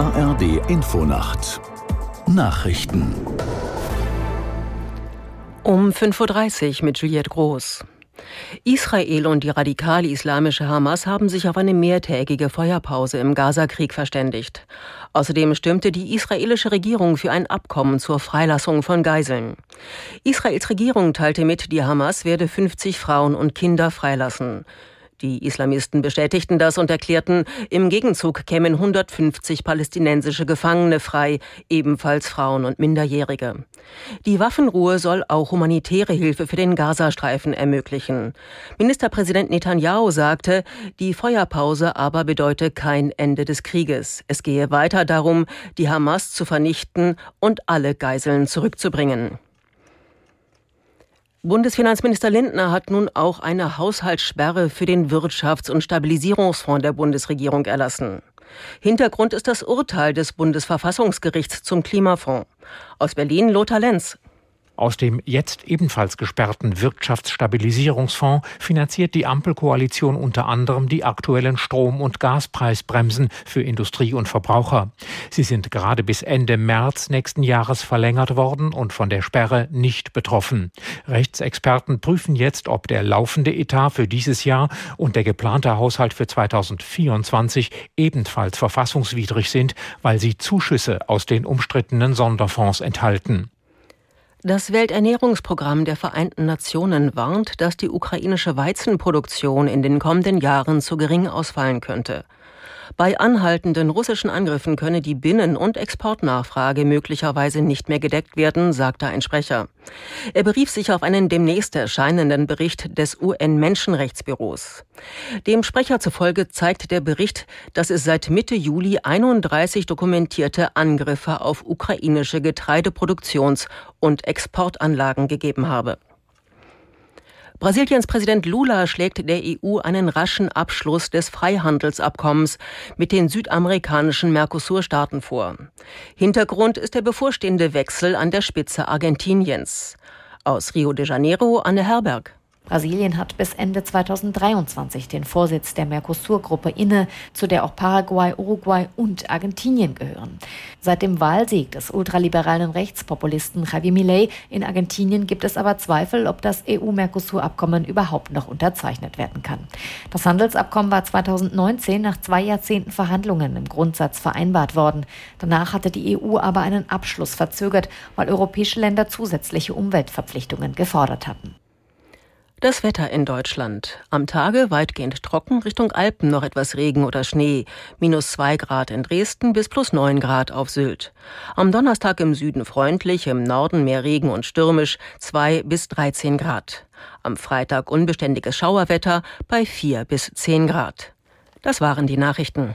ARD Infonacht Nachrichten um 5.30 Uhr mit Juliette Groß. Israel und die radikal-islamische Hamas haben sich auf eine mehrtägige Feuerpause im Gazakrieg verständigt. Außerdem stimmte die israelische Regierung für ein Abkommen zur Freilassung von Geiseln. Israels Regierung teilte mit, die Hamas werde 50 Frauen und Kinder freilassen. Die Islamisten bestätigten das und erklärten, im Gegenzug kämen 150 palästinensische Gefangene frei, ebenfalls Frauen und Minderjährige. Die Waffenruhe soll auch humanitäre Hilfe für den Gazastreifen ermöglichen. Ministerpräsident Netanyahu sagte, die Feuerpause aber bedeute kein Ende des Krieges. Es gehe weiter darum, die Hamas zu vernichten und alle Geiseln zurückzubringen. Bundesfinanzminister Lindner hat nun auch eine Haushaltssperre für den Wirtschafts- und Stabilisierungsfonds der Bundesregierung erlassen. Hintergrund ist das Urteil des Bundesverfassungsgerichts zum Klimafonds. Aus Berlin Lothar Lenz. Aus dem jetzt ebenfalls gesperrten Wirtschaftsstabilisierungsfonds finanziert die Ampelkoalition unter anderem die aktuellen Strom- und Gaspreisbremsen für Industrie und Verbraucher. Sie sind gerade bis Ende März nächsten Jahres verlängert worden und von der Sperre nicht betroffen. Rechtsexperten prüfen jetzt, ob der laufende Etat für dieses Jahr und der geplante Haushalt für 2024 ebenfalls verfassungswidrig sind, weil sie Zuschüsse aus den umstrittenen Sonderfonds enthalten. Das Welternährungsprogramm der Vereinten Nationen warnt, dass die ukrainische Weizenproduktion in den kommenden Jahren zu gering ausfallen könnte. Bei anhaltenden russischen Angriffen könne die Binnen- und Exportnachfrage möglicherweise nicht mehr gedeckt werden, sagte ein Sprecher. Er berief sich auf einen demnächst erscheinenden Bericht des UN-Menschenrechtsbüros. Dem Sprecher zufolge zeigt der Bericht, dass es seit Mitte Juli 31 dokumentierte Angriffe auf ukrainische Getreideproduktions- und Exportanlagen gegeben habe. Brasiliens Präsident Lula schlägt der EU einen raschen Abschluss des Freihandelsabkommens mit den südamerikanischen Mercosur-Staaten vor. Hintergrund ist der bevorstehende Wechsel an der Spitze Argentiniens. Aus Rio de Janeiro Anne Herberg. Brasilien hat bis Ende 2023 den Vorsitz der Mercosur-Gruppe inne, zu der auch Paraguay, Uruguay und Argentinien gehören. Seit dem Wahlsieg des ultraliberalen Rechtspopulisten Javier Milei in Argentinien gibt es aber Zweifel, ob das EU-Mercosur-Abkommen überhaupt noch unterzeichnet werden kann. Das Handelsabkommen war 2019 nach zwei Jahrzehnten Verhandlungen im Grundsatz vereinbart worden. Danach hatte die EU aber einen Abschluss verzögert, weil europäische Länder zusätzliche Umweltverpflichtungen gefordert hatten. Das Wetter in Deutschland. Am Tage weitgehend trocken, Richtung Alpen noch etwas Regen oder Schnee. Minus zwei Grad in Dresden bis plus neun Grad auf Sylt. Am Donnerstag im Süden freundlich, im Norden mehr Regen und stürmisch, zwei bis dreizehn Grad. Am Freitag unbeständiges Schauerwetter bei vier bis zehn Grad. Das waren die Nachrichten.